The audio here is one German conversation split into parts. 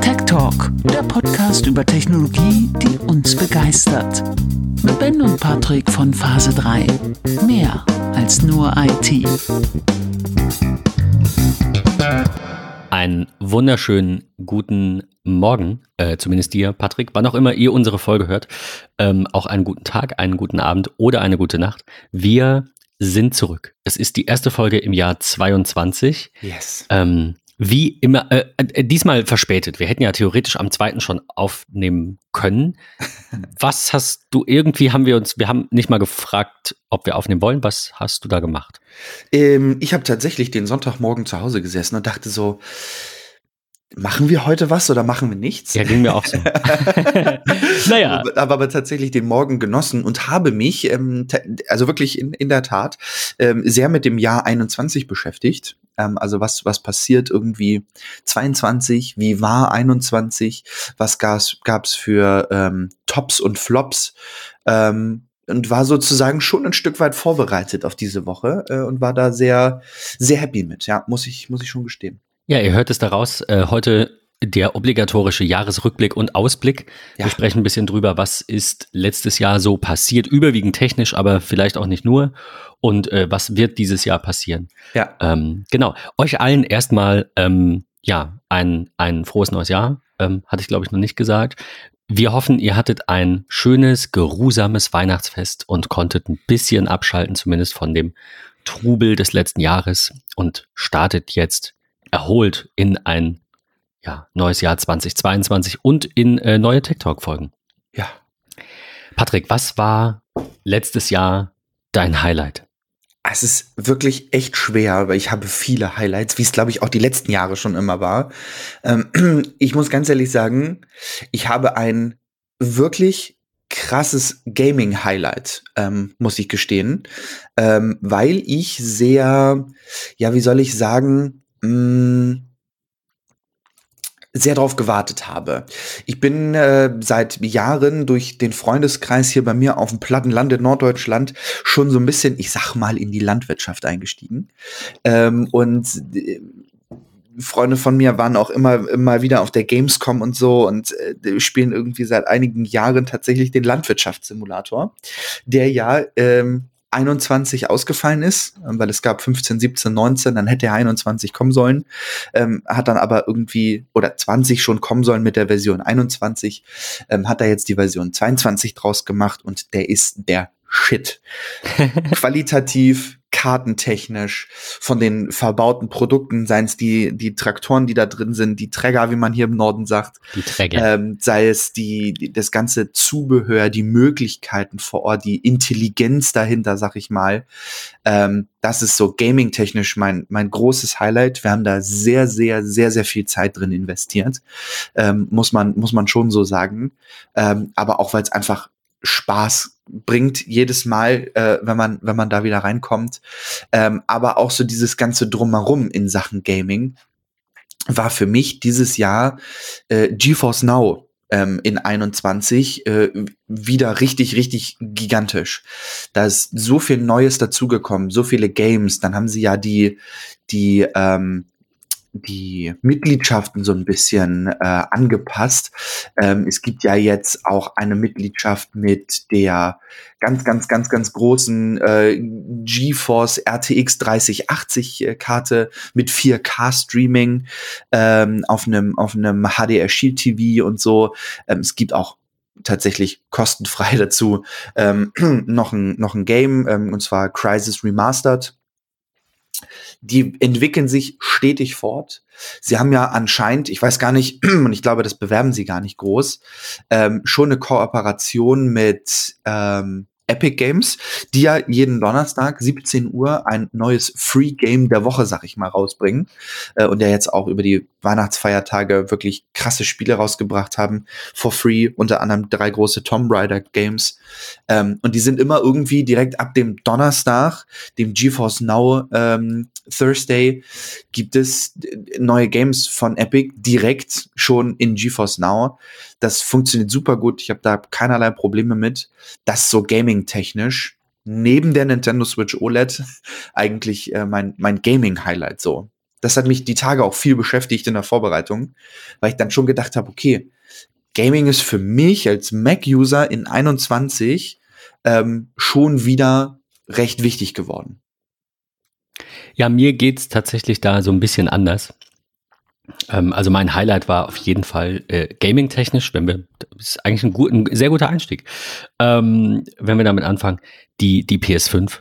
Tech Talk, der Podcast über Technologie, die uns begeistert. Mit Ben und Patrick von Phase 3. Mehr als nur IT. Einen wunderschönen guten Morgen, äh, zumindest dir, Patrick, wann auch immer ihr unsere Folge hört. Ähm, auch einen guten Tag, einen guten Abend oder eine gute Nacht. Wir sind zurück. Es ist die erste Folge im Jahr 22. Yes. Ähm, wie immer, äh, äh, diesmal verspätet. Wir hätten ja theoretisch am zweiten schon aufnehmen können. Was hast du irgendwie, haben wir uns, wir haben nicht mal gefragt, ob wir aufnehmen wollen. Was hast du da gemacht? Ähm, ich habe tatsächlich den Sonntagmorgen zu Hause gesessen und dachte so, machen wir heute was oder machen wir nichts? Ja, ging mir auch so. naja. Aber, aber tatsächlich den Morgen genossen und habe mich, ähm, also wirklich in, in der Tat, ähm, sehr mit dem Jahr 21 beschäftigt. Ähm, also was, was passiert irgendwie 22, wie war 21, was gab es für ähm, Tops und Flops. Ähm, und war sozusagen schon ein Stück weit vorbereitet auf diese Woche äh, und war da sehr, sehr happy mit. Ja, muss ich, muss ich schon gestehen. Ja, ihr hört es daraus. Äh, heute der obligatorische Jahresrückblick und Ausblick. Ja. Wir sprechen ein bisschen drüber, was ist letztes Jahr so passiert, überwiegend technisch, aber vielleicht auch nicht nur. Und äh, was wird dieses Jahr passieren? Ja. Ähm, genau. Euch allen erstmal, ähm, ja, ein, ein frohes neues Jahr. Ähm, hatte ich, glaube ich, noch nicht gesagt. Wir hoffen, ihr hattet ein schönes, geruhsames Weihnachtsfest und konntet ein bisschen abschalten, zumindest von dem Trubel des letzten Jahres und startet jetzt erholt in ein ja, neues Jahr 2022 und in äh, neue Tech Talk Folgen. Ja. Patrick, was war letztes Jahr dein Highlight? Es ist wirklich echt schwer, weil ich habe viele Highlights, wie es glaube ich auch die letzten Jahre schon immer war. Ähm, ich muss ganz ehrlich sagen, ich habe ein wirklich krasses Gaming-Highlight, ähm, muss ich gestehen, ähm, weil ich sehr, ja, wie soll ich sagen, mh, mm, sehr darauf gewartet habe. Ich bin äh, seit Jahren durch den Freundeskreis hier bei mir auf dem Plattenland in Norddeutschland schon so ein bisschen, ich sag mal, in die Landwirtschaft eingestiegen. Ähm, und äh, Freunde von mir waren auch immer, immer wieder auf der Gamescom und so und äh, spielen irgendwie seit einigen Jahren tatsächlich den Landwirtschaftssimulator, der ja ähm, 21 ausgefallen ist, weil es gab 15, 17, 19, dann hätte er 21 kommen sollen, ähm, hat dann aber irgendwie, oder 20 schon kommen sollen mit der Version 21, ähm, hat er jetzt die Version 22 draus gemacht und der ist der Shit. Qualitativ, kartentechnisch, von den verbauten Produkten, seien es die, die Traktoren, die da drin sind, die Träger, wie man hier im Norden sagt, die Träger. Ähm, sei es die, die, das ganze Zubehör, die Möglichkeiten vor Ort, die Intelligenz dahinter, sag ich mal. Ähm, das ist so gaming-technisch mein, mein großes Highlight. Wir haben da sehr, sehr, sehr, sehr viel Zeit drin investiert. Ähm, muss man, muss man schon so sagen. Ähm, aber auch weil es einfach Spaß bringt jedes Mal, äh, wenn man wenn man da wieder reinkommt. Ähm, aber auch so dieses ganze drumherum in Sachen Gaming war für mich dieses Jahr äh, GeForce Now ähm, in 21 äh, wieder richtig richtig gigantisch. Da ist so viel Neues dazugekommen, so viele Games. Dann haben sie ja die die ähm, die Mitgliedschaften so ein bisschen äh, angepasst. Ähm, es gibt ja jetzt auch eine Mitgliedschaft mit der ganz, ganz, ganz, ganz großen äh, GeForce RTX 3080 äh, Karte mit 4K Streaming ähm, auf einem auf einem HDR Shield TV und so. Ähm, es gibt auch tatsächlich kostenfrei dazu ähm, noch ein noch ein Game ähm, und zwar Crisis Remastered die entwickeln sich stetig fort. Sie haben ja anscheinend, ich weiß gar nicht, und ich glaube, das bewerben sie gar nicht groß, ähm, schon eine Kooperation mit ähm, Epic Games, die ja jeden Donnerstag 17 Uhr ein neues Free Game der Woche, sag ich mal, rausbringen. Äh, und der jetzt auch über die Weihnachtsfeiertage wirklich krasse Spiele rausgebracht haben. For free, unter anderem drei große Tomb Raider Games. Ähm, und die sind immer irgendwie direkt ab dem Donnerstag, dem GeForce Now ähm, Thursday, gibt es neue Games von Epic direkt schon in GeForce Now. Das funktioniert super gut. Ich habe da keinerlei Probleme mit. Das so gaming-technisch neben der Nintendo Switch OLED eigentlich äh, mein, mein Gaming-Highlight so. das hat mich die Tage auch viel beschäftigt in der Vorbereitung, weil ich dann schon gedacht habe, okay, Gaming ist für mich als Mac-User in 21 ähm, schon wieder recht wichtig geworden. Ja, mir geht's tatsächlich da so ein bisschen anders. Ähm, also mein Highlight war auf jeden Fall äh, gaming-technisch, wenn wir, das ist eigentlich ein, gut, ein sehr guter Einstieg, ähm, wenn wir damit anfangen, die, die PS5.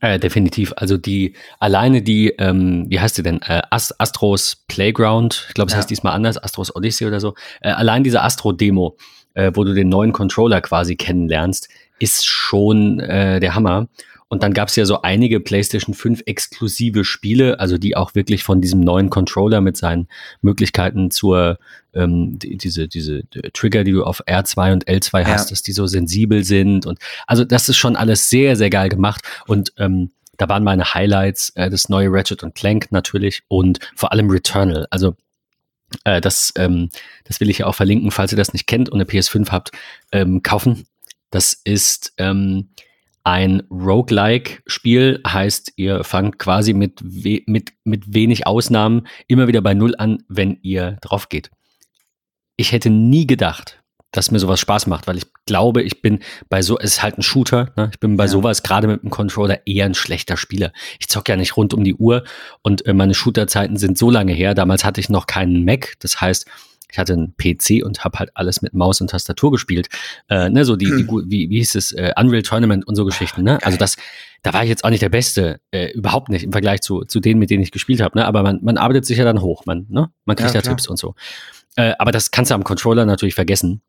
Äh, definitiv. Also die alleine die, ähm, wie heißt sie denn? Äh, Ast Astros Playground. Ich glaube, es ja. heißt diesmal anders, Astros Odyssey oder so. Äh, allein diese Astro-Demo, äh, wo du den neuen Controller quasi kennenlernst, ist schon äh, der Hammer. Und dann gab es ja so einige PlayStation 5 exklusive Spiele, also die auch wirklich von diesem neuen Controller mit seinen Möglichkeiten zur ähm, die, diese diese Trigger, die du auf R2 und L2 ja. hast, dass die so sensibel sind und also das ist schon alles sehr sehr geil gemacht und ähm, da waren meine Highlights äh, das neue Ratchet und Clank natürlich und vor allem Returnal. Also äh, das ähm, das will ich ja auch verlinken, falls ihr das nicht kennt und eine PS5 habt, ähm, kaufen. Das ist ähm, ein Roguelike-Spiel heißt, ihr fangt quasi mit, we mit, mit wenig Ausnahmen immer wieder bei Null an, wenn ihr drauf geht. Ich hätte nie gedacht, dass mir sowas Spaß macht, weil ich glaube, ich bin bei so, es ist halt ein Shooter, ne? ich bin bei ja. sowas gerade mit dem Controller eher ein schlechter Spieler. Ich zock ja nicht rund um die Uhr und äh, meine Shooter-Zeiten sind so lange her. Damals hatte ich noch keinen Mac, das heißt, ich hatte einen PC und habe halt alles mit Maus und Tastatur gespielt. Äh, ne, so die, die hm. wie, wie hieß es, äh, Unreal Tournament und so Geschichten. Ne? Also das, da war ich jetzt auch nicht der Beste, äh, überhaupt nicht im Vergleich zu, zu denen, mit denen ich gespielt habe. Ne? Aber man, man arbeitet sich ja dann hoch, man, ne? man kriegt ja, da Tipps und so. Äh, aber das kannst du am Controller natürlich vergessen.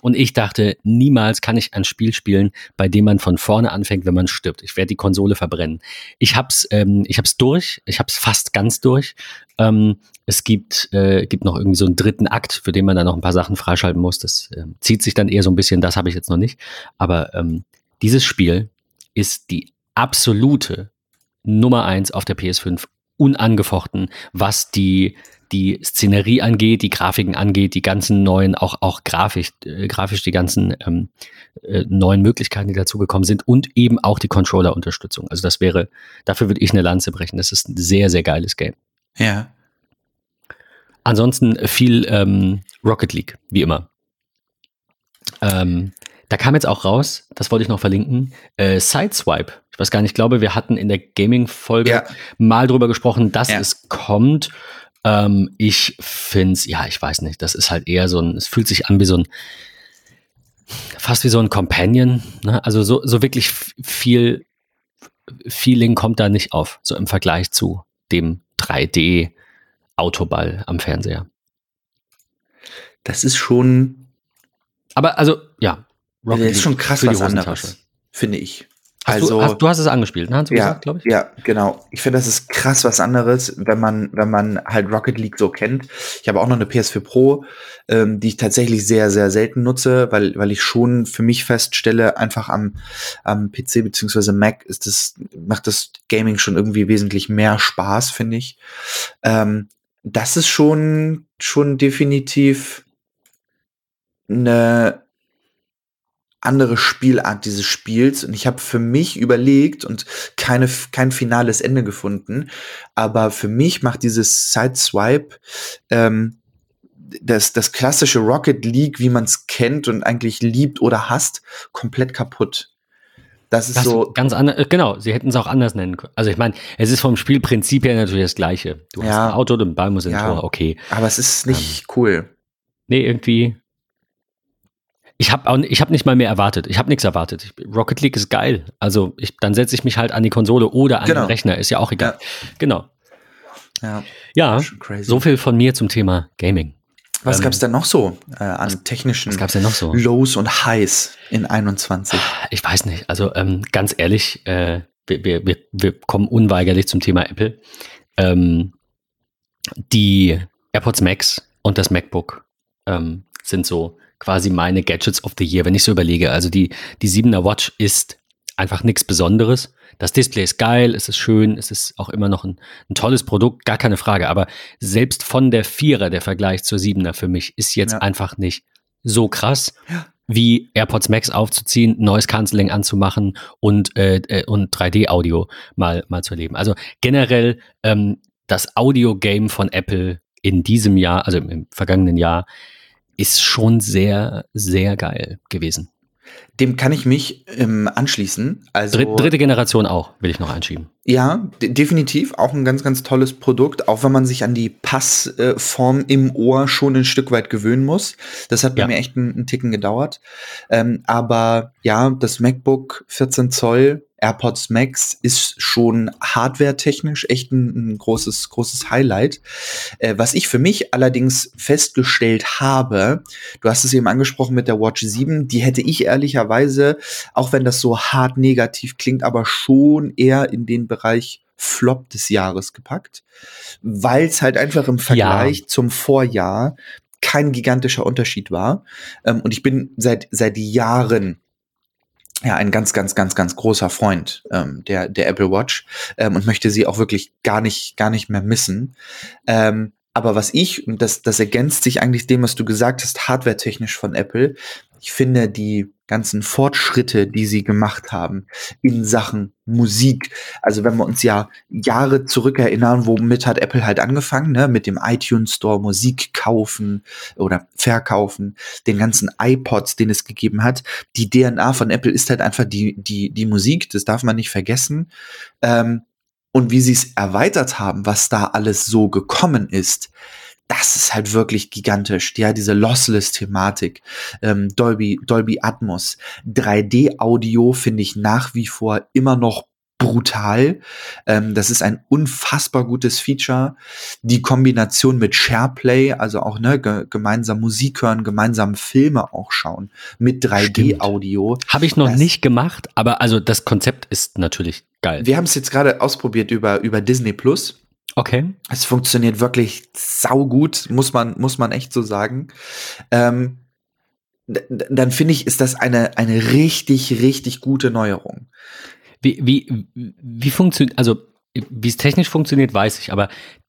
Und ich dachte, niemals kann ich ein Spiel spielen, bei dem man von vorne anfängt, wenn man stirbt. Ich werde die Konsole verbrennen. Ich hab's, ähm, ich hab's durch. Ich hab's fast ganz durch. Ähm, es gibt, äh, gibt noch irgendwie so einen dritten Akt, für den man dann noch ein paar Sachen freischalten muss. Das äh, zieht sich dann eher so ein bisschen. Das habe ich jetzt noch nicht. Aber ähm, dieses Spiel ist die absolute Nummer eins auf der PS5 unangefochten, was die die Szenerie angeht, die Grafiken angeht, die ganzen neuen, auch, auch grafisch, äh, grafisch die ganzen ähm, äh, neuen Möglichkeiten, die dazugekommen sind und eben auch die Controller-Unterstützung. Also das wäre, dafür würde ich eine Lanze brechen. Das ist ein sehr, sehr geiles Game. Ja. Ansonsten viel ähm, Rocket League, wie immer. Ähm, da kam jetzt auch raus, das wollte ich noch verlinken, äh, Sideswipe. Ich weiß gar nicht, ich glaube, wir hatten in der Gaming-Folge ja. mal drüber gesprochen, dass ja. es kommt. Ähm, ich finde es, ja, ich weiß nicht, das ist halt eher so ein, es fühlt sich an wie so ein, fast wie so ein Companion. Ne? Also so, so wirklich viel Feeling kommt da nicht auf, so im Vergleich zu dem 3D-Autoball am Fernseher. Das ist schon. Aber also, ja. Rocket das ist schon krass was anderes, finde ich. Hast also, du, hast, du hast es angespielt, ne? Hast du ja, gesagt, glaube ich? Ja, genau. Ich finde, das ist krass was anderes, wenn man, wenn man halt Rocket League so kennt. Ich habe auch noch eine PS4 Pro, ähm, die ich tatsächlich sehr, sehr selten nutze, weil, weil ich schon für mich feststelle, einfach am, am PC beziehungsweise Mac ist das, macht das Gaming schon irgendwie wesentlich mehr Spaß, finde ich. Ähm, das ist schon, schon definitiv eine, andere Spielart dieses Spiels und ich habe für mich überlegt und keine kein finales Ende gefunden, aber für mich macht dieses Sideswipe ähm, das, das klassische Rocket League, wie man es kennt und eigentlich liebt oder hasst, komplett kaputt. Das ist das so. Ganz anders, äh, genau, sie hätten es auch anders nennen können. Also ich meine, es ist vom Spielprinzip her natürlich das gleiche. Du ja, hast ein Auto, den Ball muss in ja, Tor, okay. Aber es ist nicht ähm, cool. Nee, irgendwie ich habe ich hab nicht mal mehr erwartet. Ich habe nichts erwartet. Rocket League ist geil. Also ich, dann setze ich mich halt an die Konsole oder an genau. den Rechner. Ist ja auch egal. Ja. Genau. Ja, ja so viel von mir zum Thema Gaming. Was ähm, gab es denn noch so äh, an was, technischen was gab's denn noch so? Lows und Highs in 21? Ich weiß nicht. Also ähm, ganz ehrlich, äh, wir, wir, wir, wir kommen unweigerlich zum Thema Apple. Ähm, die AirPods Max und das MacBook ähm, sind so quasi meine Gadgets of the Year, wenn ich so überlege. Also die, die 7er Watch ist einfach nichts Besonderes. Das Display ist geil, es ist schön, es ist auch immer noch ein, ein, tolles Produkt, gar keine Frage. Aber selbst von der 4er, der Vergleich zur 7er für mich, ist jetzt ja. einfach nicht so krass. Wie AirPods Max aufzuziehen, Noise Cancelling anzumachen und, äh, äh und 3D-Audio mal, mal zu erleben. Also generell ähm, das Audio-Game von Apple in diesem Jahr, also im vergangenen Jahr, ist schon sehr, sehr geil gewesen. Dem kann ich mich ähm, anschließen. Also, Dritt, dritte Generation auch, will ich noch einschieben. Ja, definitiv. Auch ein ganz, ganz tolles Produkt, auch wenn man sich an die Passform äh, im Ohr schon ein Stück weit gewöhnen muss. Das hat bei ja. mir echt einen, einen Ticken gedauert. Ähm, aber ja, das MacBook 14 Zoll AirPods Max ist schon hardware-technisch echt ein, ein, großes, großes Highlight. Äh, was ich für mich allerdings festgestellt habe, du hast es eben angesprochen mit der Watch 7, die hätte ich ehrlicherweise, auch wenn das so hart negativ klingt, aber schon eher in den Bereich Flop des Jahres gepackt, weil es halt einfach im Vergleich ja. zum Vorjahr kein gigantischer Unterschied war. Ähm, und ich bin seit, seit Jahren ja ein ganz, ganz, ganz, ganz großer Freund ähm, der, der Apple Watch ähm, und möchte sie auch wirklich gar nicht, gar nicht mehr missen. Ähm, aber was ich, und das, das ergänzt sich eigentlich dem, was du gesagt hast, hardware-technisch von Apple, ich finde die ganzen Fortschritte, die sie gemacht haben in Sachen Musik. Also wenn wir uns ja Jahre zurückerinnern, womit hat Apple halt angefangen, ne? mit dem iTunes Store Musik kaufen oder verkaufen, den ganzen iPods, den es gegeben hat. Die DNA von Apple ist halt einfach die, die, die Musik, das darf man nicht vergessen. Ähm, und wie sie es erweitert haben, was da alles so gekommen ist, das ist halt wirklich gigantisch. Ja, diese Lossless-Thematik, ähm, Dolby, Dolby Atmos, 3D-Audio finde ich nach wie vor immer noch brutal. Ähm, das ist ein unfassbar gutes Feature. Die Kombination mit SharePlay, also auch ne, ge gemeinsam Musik hören, gemeinsam Filme auch schauen mit 3D-Audio. Habe ich noch das, nicht gemacht, aber also das Konzept ist natürlich geil. Wir haben es jetzt gerade ausprobiert über, über Disney Plus. Okay. Es funktioniert wirklich saugut, muss man, muss man echt so sagen. Ähm, dann finde ich, ist das eine, eine richtig, richtig gute Neuerung. Wie, wie, wie funktioniert, also wie es technisch funktioniert, weiß ich, aber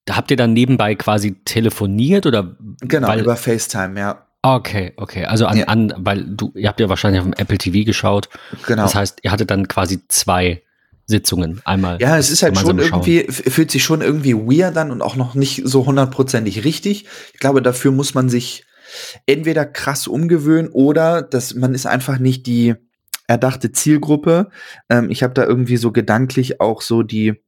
habt ihr dann nebenbei quasi telefoniert oder? Genau, weil, über FaceTime, ja. Okay, okay. Also an, ja. an, weil du, ihr habt ja wahrscheinlich auf dem Apple TV geschaut. Genau. Das heißt, ihr hattet dann quasi zwei Sitzungen einmal. Ja, es ist halt schon irgendwie, fühlt sich schon irgendwie weird an und auch noch nicht so hundertprozentig richtig. Ich glaube, dafür muss man sich entweder krass umgewöhnen oder dass man ist einfach nicht die erdachte Zielgruppe. Ähm, ich habe da irgendwie so gedanklich auch so die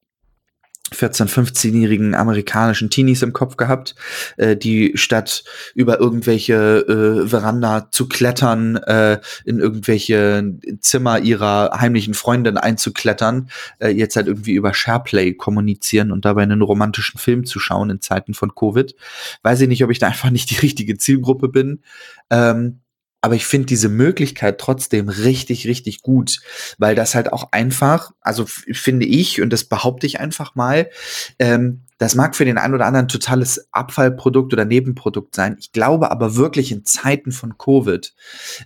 14-, 15-jährigen amerikanischen Teenies im Kopf gehabt, äh, die statt über irgendwelche äh, Veranda zu klettern, äh, in irgendwelche Zimmer ihrer heimlichen Freundin einzuklettern, äh, jetzt halt irgendwie über SharePlay kommunizieren und dabei einen romantischen Film zu schauen in Zeiten von Covid. Weiß ich nicht, ob ich da einfach nicht die richtige Zielgruppe bin. Ähm, aber ich finde diese Möglichkeit trotzdem richtig, richtig gut, weil das halt auch einfach, also finde ich, und das behaupte ich einfach mal, ähm, das mag für den einen oder anderen totales Abfallprodukt oder Nebenprodukt sein. Ich glaube aber wirklich in Zeiten von Covid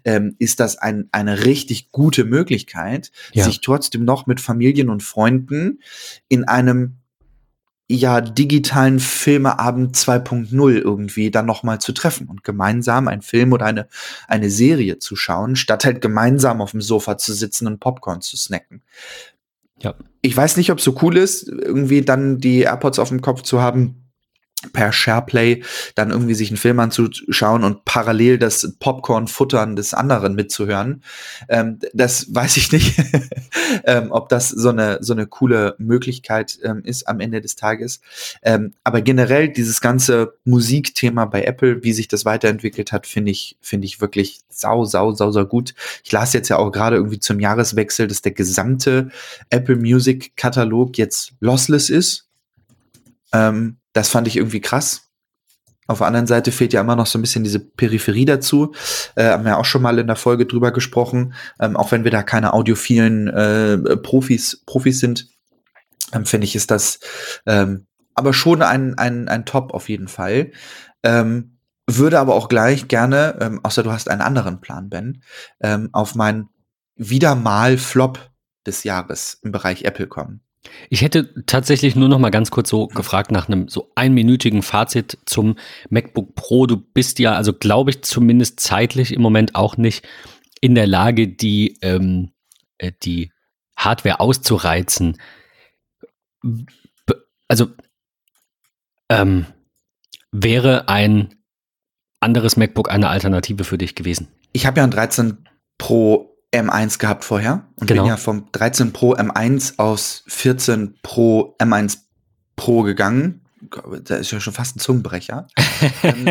ähm, ist das ein, eine richtig gute Möglichkeit, ja. sich trotzdem noch mit Familien und Freunden in einem ja digitalen Filmeabend 2.0 irgendwie dann noch mal zu treffen und gemeinsam einen Film oder eine eine Serie zu schauen, statt halt gemeinsam auf dem Sofa zu sitzen und Popcorn zu snacken. Ja. Ich weiß nicht, ob es so cool ist, irgendwie dann die AirPods auf dem Kopf zu haben per SharePlay dann irgendwie sich einen Film anzuschauen und parallel das Popcorn-Futtern des anderen mitzuhören. Ähm, das weiß ich nicht, ähm, ob das so eine, so eine coole Möglichkeit ähm, ist am Ende des Tages. Ähm, aber generell dieses ganze Musikthema bei Apple, wie sich das weiterentwickelt hat, finde ich, finde ich wirklich sau, sau, sau, sau gut. Ich las jetzt ja auch gerade irgendwie zum Jahreswechsel, dass der gesamte Apple Music Katalog jetzt lossless ist. Ähm, das fand ich irgendwie krass. Auf der anderen Seite fehlt ja immer noch so ein bisschen diese Peripherie dazu. Äh, haben wir auch schon mal in der Folge drüber gesprochen. Ähm, auch wenn wir da keine audiophilen äh, Profis, Profis sind, ähm, finde ich, ist das ähm, aber schon ein, ein, ein Top auf jeden Fall. Ähm, würde aber auch gleich gerne, ähm, außer du hast einen anderen Plan, Ben, ähm, auf mein wieder mal Flop des Jahres im Bereich Apple kommen. Ich hätte tatsächlich nur noch mal ganz kurz so gefragt nach einem so einminütigen Fazit zum MacBook Pro. Du bist ja, also glaube ich zumindest zeitlich im Moment auch nicht in der Lage, die, ähm, äh, die Hardware auszureizen. Also Ähm, wäre ein anderes MacBook eine Alternative für dich gewesen? Ich habe ja ein 13 Pro M1 gehabt vorher und Genau. bin ja vom 13 Pro M1 aus 14 Pro M1 Pro gegangen. Da ist ja schon fast ein Zungenbrecher. Ähm,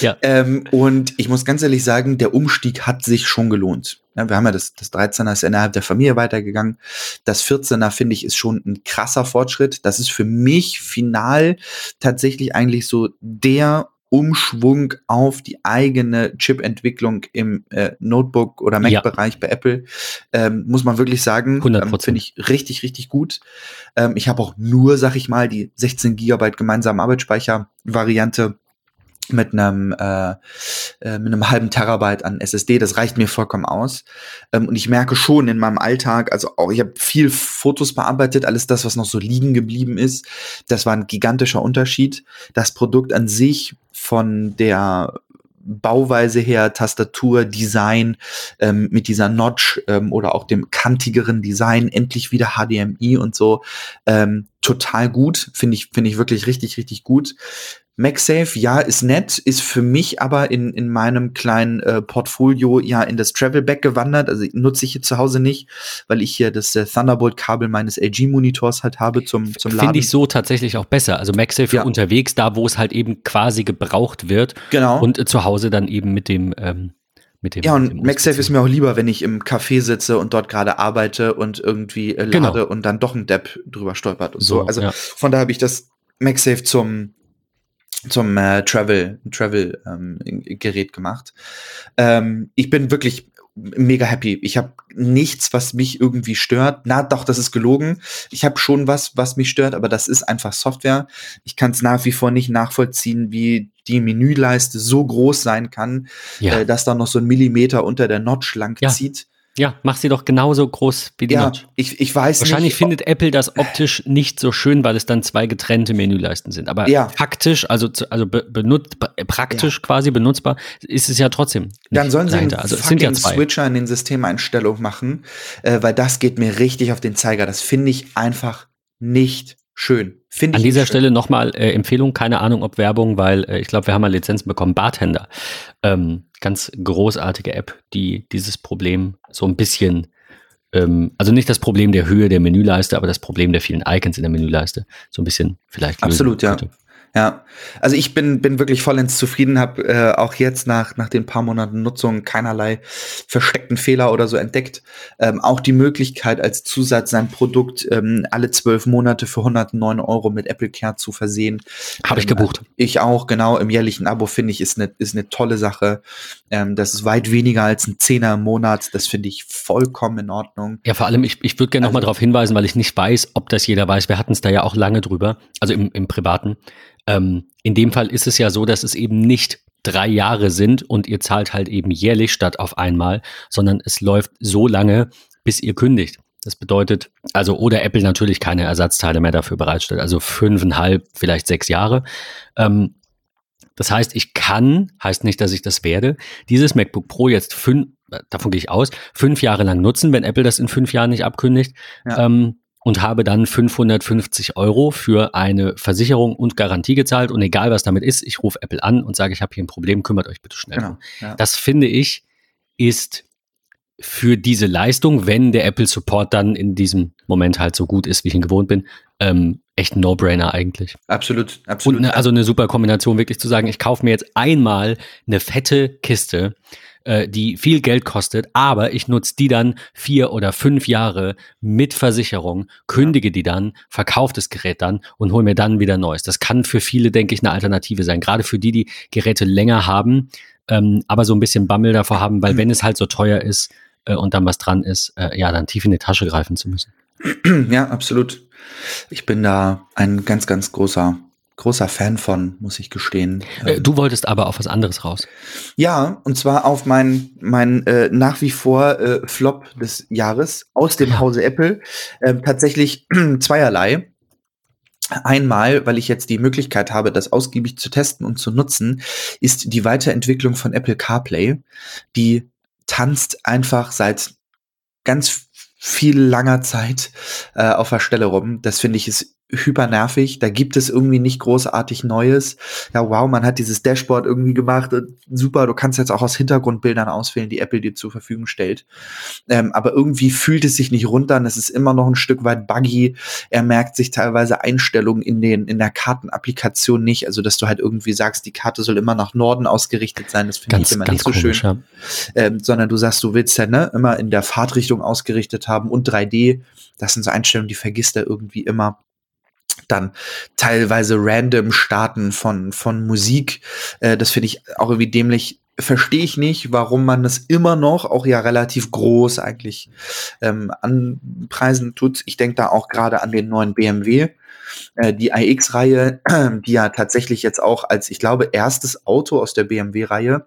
ja. Ähm, und ich muss ganz ehrlich sagen, der Umstieg hat sich schon gelohnt. Ja, wir haben ja das, das 13er ist innerhalb der Familie weitergegangen. Das 14er finde ich ist schon ein krasser Fortschritt. Das ist für mich final tatsächlich eigentlich so der Umschwung auf die eigene Chip-Entwicklung im äh, Notebook- oder Ja. Mac-Bereich bei Apple. Ähm, muss man wirklich sagen, 100%. ähm, finde ich richtig, richtig gut. Ähm, ich habe auch nur, sag ich mal, die 16 Gigabyte gemeinsamen Arbeitsspeicher-Variante mit einem äh, äh, mit einem halben Terabyte an SSD. Das reicht mir vollkommen aus. Ähm, und ich merke schon in meinem Alltag, also auch ich habe viel Fotos bearbeitet, alles das, was noch so liegen geblieben ist. Das war ein gigantischer Unterschied. Das Produkt an sich von der Bauweise her, Tastatur, Design ähm, mit dieser Notch ähm, oder auch dem kantigeren Design, endlich wieder HDMI und so. Ähm, total gut, finde ich, finde ich wirklich richtig, richtig gut. MagSafe, ja, ist nett, ist für mich aber in, in meinem kleinen äh, Portfolio ja in das Travel-Bag gewandert. Also nutze ich hier zu Hause nicht, weil ich hier das äh, Thunderbolt-Kabel meines LG-Monitors halt habe zum, zum Laden. Finde ich so tatsächlich auch besser. Also MagSafe für Ja. unterwegs, da wo es halt eben quasi gebraucht wird Genau. und äh, zu Hause dann eben mit dem ähm, mit dem Ja, und MagSafe ist mir auch lieber, wenn ich im Café sitze und dort gerade arbeite und irgendwie äh, lade Genau. und dann doch ein Depp drüber stolpert und so. So, Also ja. von daher habe ich das MagSafe zum zum äh, Travel Travel ähm, Gerät gemacht. Ähm, ich bin wirklich mega happy. Ich habe nichts, was mich irgendwie stört. Na, doch, das ist gelogen. Ich habe schon was, was mich stört, aber das ist einfach Software. Ich kann es nach wie vor nicht nachvollziehen, wie die Menüleiste so groß sein kann, ja. äh, dass da noch so ein Millimeter unter der Notch lang Ja, zieht. Ja, mach sie doch genauso groß wie die Ja, Notch. ich, ich weiß Wahrscheinlich nicht. findet Apple das optisch nicht so schön, weil es dann zwei getrennte Menüleisten sind. Aber Ja. faktisch, also, also be, benut, be, praktisch quasi benutzbar, ist es ja trotzdem. Dann sollen sie einen. Also ja fucking zwei. Switcher in den Systemeinstellungen machen, äh, weil das geht mir richtig auf den Zeiger. Das finde ich einfach nicht schön. Finde An ich dieser nicht schön. Stelle nochmal äh, Empfehlung, keine Ahnung ob Werbung, weil äh, ich glaube, wir haben mal Lizenzen bekommen. Bartender, ähm, ganz großartige App, die dieses Problem so ein bisschen, ähm, also nicht das Problem der Höhe der Menüleiste, aber das Problem der vielen Icons in der Menüleiste so ein bisschen vielleicht lösen Absolut, ja. könnte. Ja, also ich bin, bin wirklich vollends zufrieden, habe äh, auch jetzt nach, nach den paar Monaten Nutzung keinerlei versteckten Fehler oder so entdeckt. Ähm, auch die Möglichkeit als Zusatz sein Produkt ähm, alle zwölf Monate für 109 Euro mit Apple Care zu versehen. Habe ich Ähm, gebucht. Ich auch, genau, im jährlichen Abo finde ich, ist eine ist eine tolle Sache. Ähm, das ist weit weniger als ein Zehner im Monat. Das finde ich vollkommen in Ordnung. Ja, vor allem, ich, ich würde gerne nochmal Also- darauf hinweisen, weil ich nicht weiß, ob das jeder weiß. Wir hatten es da ja auch lange drüber, also im, im Privaten. Ähm, in dem Fall ist es ja so, dass es eben nicht drei Jahre sind und ihr zahlt halt eben jährlich statt auf einmal, sondern es läuft so lange, bis ihr kündigt. Das bedeutet, also, oder Apple natürlich keine Ersatzteile mehr dafür bereitstellt, also fünfeinhalb, vielleicht sechs Jahre. Ähm, das heißt, ich kann, heißt nicht, dass ich das werde, dieses MacBook Pro jetzt fünf, äh, davon gehe ich aus, fünf Jahre lang nutzen, wenn Apple das in fünf Jahren nicht abkündigt. Ja. Ähm, und habe dann 550 Euro für eine Versicherung und Garantie gezahlt. Und egal was damit ist, ich rufe Apple an und sage, ich habe hier ein Problem, kümmert euch bitte schnell. Genau. Ja. Das finde ich ist für diese Leistung, wenn der Apple Support dann in diesem Moment halt so gut ist, wie ich ihn gewohnt bin, ähm, echt ein No-Brainer eigentlich. Absolut, absolut. Ne, also eine super Kombination, wirklich zu sagen, ich kaufe mir jetzt einmal eine fette Kiste, äh, die viel Geld kostet, aber ich nutze die dann vier oder fünf Jahre mit Versicherung, kündige die dann, verkaufe das Gerät dann und hole mir dann wieder Neues. Das kann für viele, denke ich, eine Alternative sein. Gerade für die, die Geräte länger haben, ähm, aber so ein bisschen Bammel davor haben, weil wenn es halt so teuer ist äh, und dann was dran ist, äh, ja, dann tief in die Tasche greifen zu müssen. Ja, absolut. Ich bin da ein ganz, ganz großer, großer Fan von, muss ich gestehen. Äh, du wolltest aber auf was anderes raus. Ja, und zwar auf mein, mein äh, nach wie vor äh, Flop des Jahres aus dem Ja. Hause Apple. Ähm, tatsächlich zweierlei. Einmal, weil ich jetzt die Möglichkeit habe, das ausgiebig zu testen und zu nutzen, ist die Weiterentwicklung von Apple CarPlay. Die tanzt einfach seit ganz viel langer Zeit äh, auf der Stelle rum. Das finde ich ist hyper nervig. Da gibt es irgendwie nicht großartig Neues. Ja, wow, man hat dieses Dashboard irgendwie gemacht. Super, du kannst jetzt auch aus Hintergrundbildern auswählen, die Apple dir zur Verfügung stellt. Ähm, aber irgendwie fühlt es sich nicht runter und es ist immer noch ein Stück weit buggy. Er merkt sich teilweise Einstellungen in den, in der Kartenapplikation nicht. Also, dass du halt irgendwie sagst, die Karte soll immer nach Norden ausgerichtet sein. Das finde ich immer nicht so komisch, schön. Ja. Ähm, sondern du sagst, du willst ja, ne, immer in der Fahrtrichtung ausgerichtet haben und 3D. Das sind so Einstellungen, die vergisst er irgendwie immer dann teilweise random Starten von, von Musik. Äh, das finde ich auch irgendwie dämlich. Verstehe ich nicht, warum man das immer noch, auch ja relativ groß eigentlich, ähm, anpreisen tut. Ich denke da auch gerade an den neuen BMW, äh, die iX-Reihe, die ja tatsächlich jetzt auch als, ich glaube, erstes Auto aus der BMW-Reihe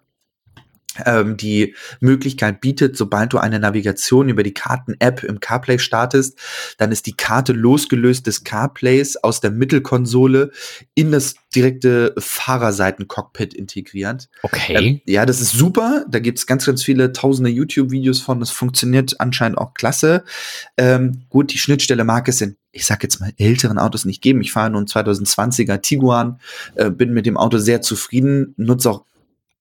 ähm, die Möglichkeit bietet, sobald du eine Navigation über die Karten-App im CarPlay startest, dann ist die Karte losgelöst des CarPlays aus der Mittelkonsole in das direkte Fahrerseiten-Cockpit integriert. Okay. Ähm, ja, das ist super. Da gibt es ganz, ganz viele tausende YouTube-Videos von. Das funktioniert anscheinend auch klasse. Ähm, gut, die Schnittstelle mag es in ich sag jetzt mal, älteren Autos nicht geben. Ich fahre nun 2020er Tiguan, äh, bin mit dem Auto sehr zufrieden, nutze auch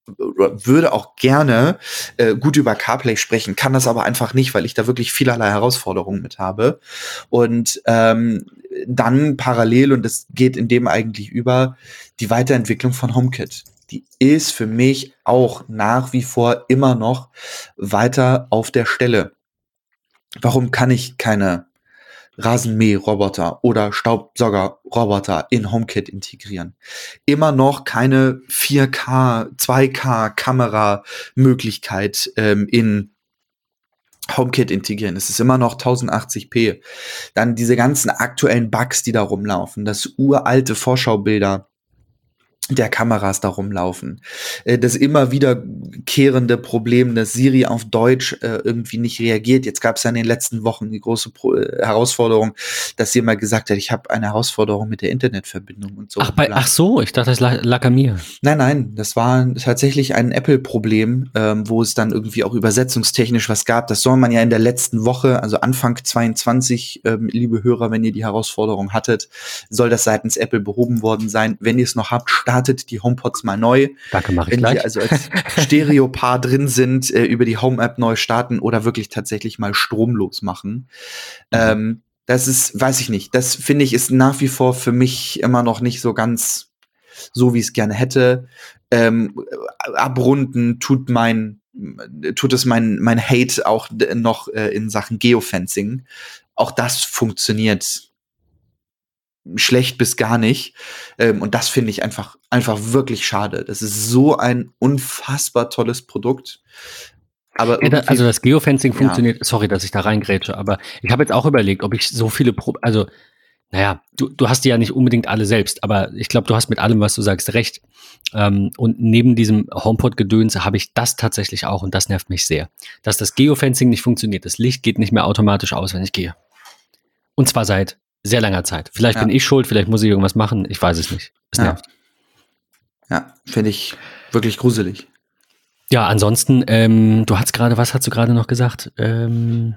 würde auch gerne äh, gut über CarPlay sprechen, kann das aber einfach nicht, weil ich da wirklich vielerlei Herausforderungen mit habe. Und ähm, dann parallel, und das geht in dem eigentlich über, die Weiterentwicklung von HomeKit. Die ist für mich auch nach wie vor immer noch weiter auf der Stelle. Warum kann ich keine Rasenmäherroboter oder Staubsaugerroboter in HomeKit integrieren. Immer noch keine 4K, 2K Kameramöglichkeit ähm, in HomeKit integrieren. Es ist immer noch 1080p. Dann diese ganzen aktuellen Bugs, die da rumlaufen, das uralte Vorschaubilder der Kameras da rumlaufen. Äh, das immer wiederkehrende Problem, dass Siri auf Deutsch äh, irgendwie nicht reagiert. Jetzt gab es ja in den letzten Wochen die große Pro äh, Herausforderung, dass sie mal gesagt hat, ich habe eine Herausforderung mit der Internetverbindung und so. Ach, bei, ach so, ich dachte, das lag, lag an mir. Nein, nein, das war tatsächlich ein Apple-Problem, ähm, wo es dann irgendwie auch übersetzungstechnisch was gab. Das soll man ja in der letzten Woche, also Anfang 22, ähm, liebe Hörer, wenn ihr die Herausforderung hattet, soll das seitens Apple behoben worden sein. Wenn ihr es noch habt, startet die HomePods mal neu. Danke, mache ich Wenn gleich. die also als Stereopaar drin sind, äh, über die Home-App neu starten oder wirklich tatsächlich mal stromlos machen. Mhm. Ähm, das ist, weiß ich nicht. Das finde ich ist nach wie vor für mich immer noch nicht so ganz so, wie ich es gerne hätte. Ähm, abrunden tut mein, tut es mein, mein Hate auch noch äh, in Sachen Geofencing. Auch das funktioniert schlecht bis gar nicht. Ähm, und das finde ich einfach, einfach wirklich schade. Das ist so ein unfassbar tolles Produkt. Aber ja, da, also das Geofencing ja. funktioniert, sorry, dass ich da reingrätsche, aber ich habe jetzt auch überlegt, ob ich so viele, Pro also naja, du, du hast die ja nicht unbedingt alle selbst, aber ich glaube, du hast mit allem, was du sagst, recht. Ähm, und neben diesem HomePod-Gedöns habe ich das tatsächlich auch und das nervt mich sehr. Dass das Geofencing nicht funktioniert. Das Licht geht nicht mehr automatisch aus, wenn ich gehe. Und zwar seit sehr langer Zeit. Vielleicht ja. bin ich schuld, vielleicht muss ich irgendwas machen, ich weiß es nicht. Es nervt. Ja, finde ich wirklich gruselig. Ja, ansonsten, ähm, du hast gerade, was hast du gerade noch gesagt? Ähm,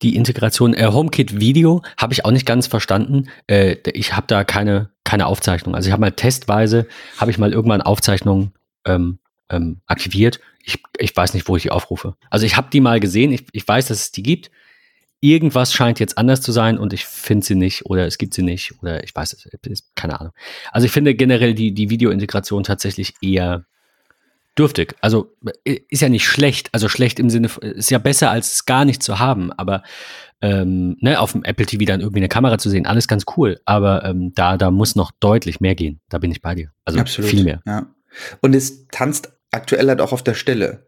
die Integration äh, HomeKit Video habe ich auch nicht ganz verstanden. Äh, ich habe da keine keine Aufzeichnung. Also ich habe mal testweise habe ich mal irgendwann Aufzeichnungen ähm, ähm, aktiviert. Ich, ich weiß nicht, wo ich die aufrufe. Also ich habe die mal gesehen. Ich, ich weiß, dass es die gibt irgendwas scheint jetzt anders zu sein und ich finde sie nicht oder es gibt sie nicht oder ich weiß es, keine Ahnung. Also ich finde generell die, die Videointegration tatsächlich eher dürftig. Also ist ja nicht schlecht, also schlecht im Sinne, ist ja besser als es gar nicht zu haben, aber ähm, ne, auf dem Apple TV dann irgendwie eine Kamera zu sehen, alles ganz cool, aber ähm, da, da muss noch deutlich mehr gehen. Da bin ich bei dir. Also Absolut, viel mehr. Ja. Und es tanzt aktuell halt auch auf der Stelle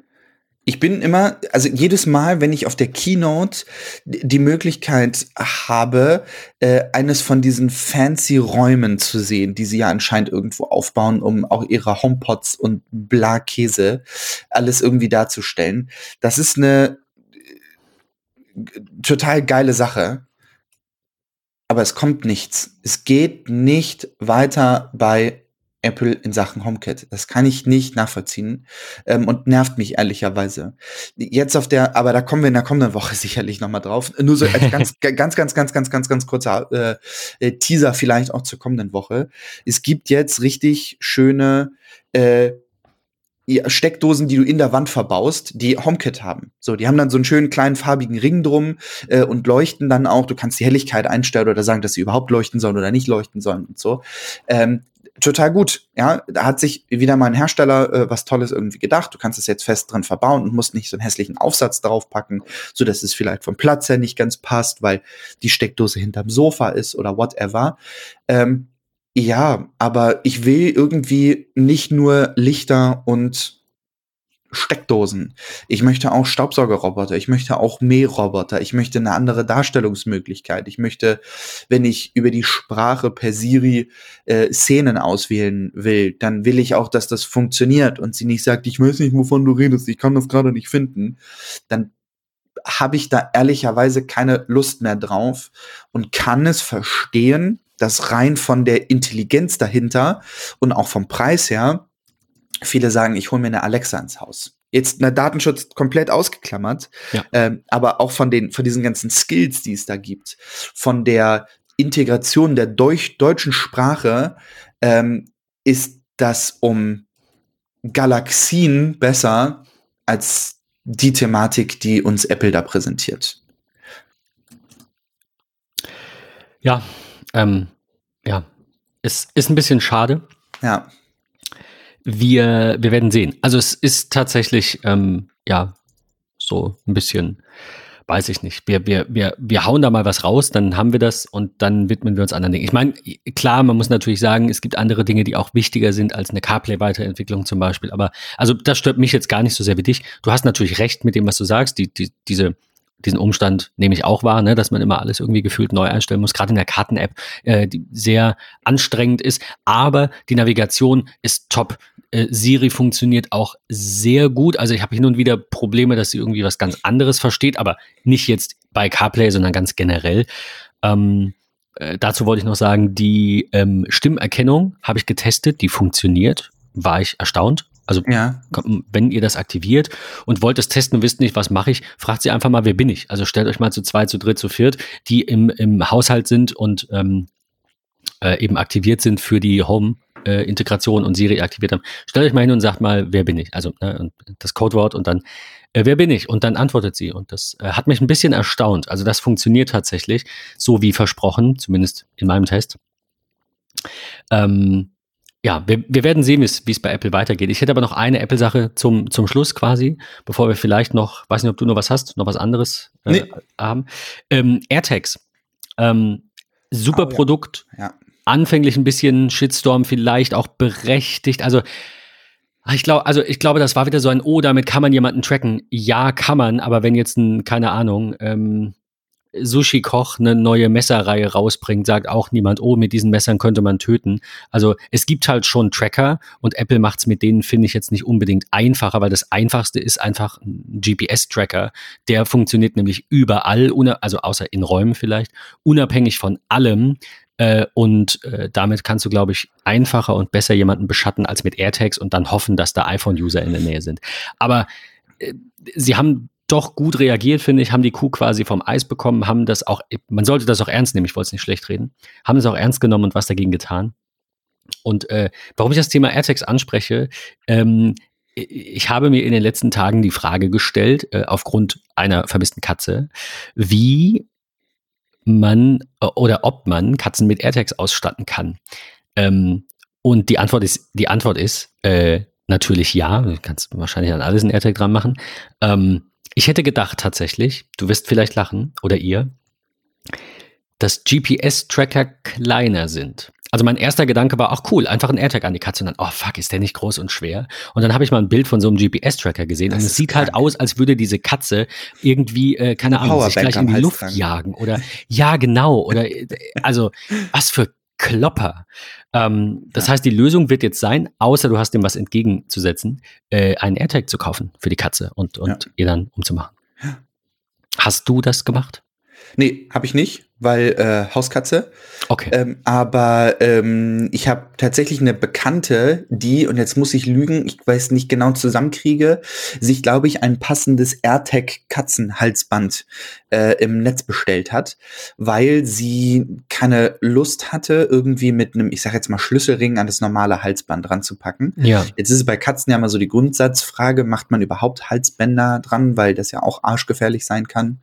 ich bin immer, also jedes Mal, wenn ich auf der Keynote die Möglichkeit habe, äh, eines von diesen fancy Räumen zu sehen, die sie ja anscheinend irgendwo aufbauen, um auch ihre HomePods und bla Käse alles irgendwie darzustellen. Das ist eine äh, total geile Sache. Aber es kommt nichts. Es geht nicht weiter bei Apple in Sachen HomeKit. Das kann ich nicht nachvollziehen ähm, und nervt mich ehrlicherweise. Jetzt auf der, aber da kommen wir in der kommenden Woche sicherlich noch mal drauf. Nur so als ganz, ganz, ganz, ganz, ganz, ganz, ganz kurzer äh, äh, Teaser vielleicht auch zur kommenden Woche. Es gibt jetzt richtig schöne äh, Steckdosen, die du in der Wand verbaust, die HomeKit haben. So, die haben dann so einen schönen kleinen farbigen Ring drum äh, und leuchten dann auch. Du kannst die Helligkeit einstellen oder sagen, dass sie überhaupt leuchten sollen oder nicht leuchten sollen und so. Ähm, total gut. Ja, da hat sich wieder mal ein Hersteller äh, was Tolles irgendwie gedacht. Du kannst es jetzt fest drin verbauen und musst nicht so einen hässlichen Aufsatz draufpacken, so dass es vielleicht vom Platz her nicht ganz passt, weil die Steckdose hinterm Sofa ist oder whatever. Ähm, ja, aber ich will irgendwie nicht nur Lichter und Steckdosen. Ich möchte auch Staubsaugerroboter, ich möchte auch Mähroboter, ich möchte eine andere Darstellungsmöglichkeit. Ich möchte, wenn ich über die Sprache per Siri äh, Szenen auswählen will, dann will ich auch, dass das funktioniert und sie nicht sagt, ich weiß nicht, wovon du redest, ich kann das gerade nicht finden. Dann habe ich da ehrlicherweise keine Lust mehr drauf und kann es verstehen, dass rein von der Intelligenz dahinter und auch vom Preis her viele sagen, ich hole mir eine Alexa ins Haus. Jetzt eine Datenschutz komplett ausgeklammert, ja. ähm, aber auch von den von diesen ganzen Skills, die es da gibt, von der Integration der Deutsch, deutschen Sprache ähm, ist das um Galaxien besser als die Thematik, die uns Apple da präsentiert. Ja, ähm, ja, es ist ein bisschen schade. Ja. Wir, wir werden sehen. Also es ist tatsächlich, ähm, ja, so ein bisschen, weiß ich nicht. Wir, wir, wir, wir hauen da mal was raus, dann haben wir das und dann widmen wir uns anderen Dingen. Ich meine, klar, man muss natürlich sagen, es gibt andere Dinge, die auch wichtiger sind als eine CarPlay-Weiterentwicklung zum Beispiel. Aber also das stört mich jetzt gar nicht so sehr wie dich. Du hast natürlich recht mit dem, was du sagst. Die, die, diese diesen Umstand nehme ich auch wahr, ne, dass man immer alles irgendwie gefühlt neu einstellen muss, gerade in der Karten-App, äh, die sehr anstrengend ist. Aber die Navigation ist top. Äh, Siri funktioniert auch sehr gut. Also ich habe hin und wieder Probleme, dass sie irgendwie was ganz anderes versteht, aber nicht jetzt bei CarPlay, sondern ganz generell. Ähm, äh, dazu wollte ich noch sagen, die ähm, Stimmerkennung habe ich getestet, die funktioniert. War ich erstaunt. Also ja. wenn ihr das aktiviert und wollt es testen und wisst nicht, was mache ich, fragt sie einfach mal, wer bin ich? Also stellt euch mal zu zwei, zu dritt, zu viert, die im, im Haushalt sind und ähm, äh, eben aktiviert sind für die Home-Integration äh, und Siri aktiviert haben. Stellt euch mal hin und sagt mal, wer bin ich? Also ne, das Codewort und dann, äh, wer bin ich? Und dann antwortet sie. Und das äh, hat mich ein bisschen erstaunt. Also das funktioniert tatsächlich, so wie versprochen, zumindest in meinem Test. Ähm, ja, wir, wir werden sehen, wie es bei Apple weitergeht. Ich hätte aber noch eine Apple-Sache zum, zum Schluss quasi, bevor wir vielleicht noch, weiß nicht, ob du noch was hast, noch was anderes äh, nee. haben. Ähm, AirTags. Ähm, super oh, Produkt. Ja. ja. Anfänglich ein bisschen Shitstorm, vielleicht auch berechtigt. Also, ich glaube, also ich glaube, das war wieder so ein, oh, damit kann man jemanden tracken. Ja, kann man, aber wenn jetzt ein, keine Ahnung, ähm, Sushi-Koch eine neue Messerreihe rausbringt, sagt auch niemand, oh, mit diesen Messern könnte man töten. Also es gibt halt schon Tracker und Apple macht es mit denen, finde ich jetzt nicht unbedingt einfacher, weil das Einfachste ist einfach ein GPS-Tracker. Der funktioniert nämlich überall, also außer in Räumen vielleicht, unabhängig von allem. Äh, und äh, damit kannst du, glaube ich, einfacher und besser jemanden beschatten als mit AirTags und dann hoffen, dass da iPhone-User in der Nähe sind. Aber äh, sie haben doch gut reagiert, finde ich, haben die Kuh quasi vom Eis bekommen, haben das auch, man sollte das auch ernst nehmen, ich wollte es nicht schlecht reden, haben es auch ernst genommen und was dagegen getan. Und äh, warum ich das Thema AirTags anspreche, ähm, ich habe mir in den letzten Tagen die Frage gestellt, äh, aufgrund einer vermissten Katze, wie man äh, oder ob man Katzen mit AirTags ausstatten kann. Ähm, und die Antwort ist, die Antwort ist äh, natürlich ja. Du kannst wahrscheinlich an alles ein AirTag dran machen. Ähm, ich hätte gedacht tatsächlich, du wirst vielleicht lachen oder ihr, dass GPS-Tracker kleiner sind. Also mein erster Gedanke war, ach cool, einfach ein AirTag an die Katze und dann, oh fuck, ist der nicht groß und schwer? Und dann habe ich mal ein Bild von so einem GPS-Tracker gesehen das und es sieht halt krank. halt aus, als würde diese Katze irgendwie, äh, keine Ahnung, sich gleich in die Luft jagen oder ja, genau, oder äh, also was für Klopper. Ähm, das ja. heißt, die Lösung wird jetzt sein, außer du hast dem was entgegenzusetzen, äh, einen AirTag zu kaufen für die Katze und, und ja. ihr dann umzumachen. Hast du das gemacht? Nee, habe ich nicht. Weil äh, Hauskatze. Okay. Ähm, aber ähm, ich habe tatsächlich eine Bekannte, die, und jetzt muss ich lügen, ich weiß nicht genau zusammenkriege, sich, glaube ich, ein passendes AirTag-Katzenhalsband äh, im Netz bestellt hat, weil sie keine Lust hatte, irgendwie mit einem, ich sage jetzt mal, Schlüsselring an das normale Halsband ranzupacken. Ja. Jetzt ist es bei Katzen ja mal so die Grundsatzfrage, macht man überhaupt Halsbänder dran, weil das ja auch arschgefährlich sein kann.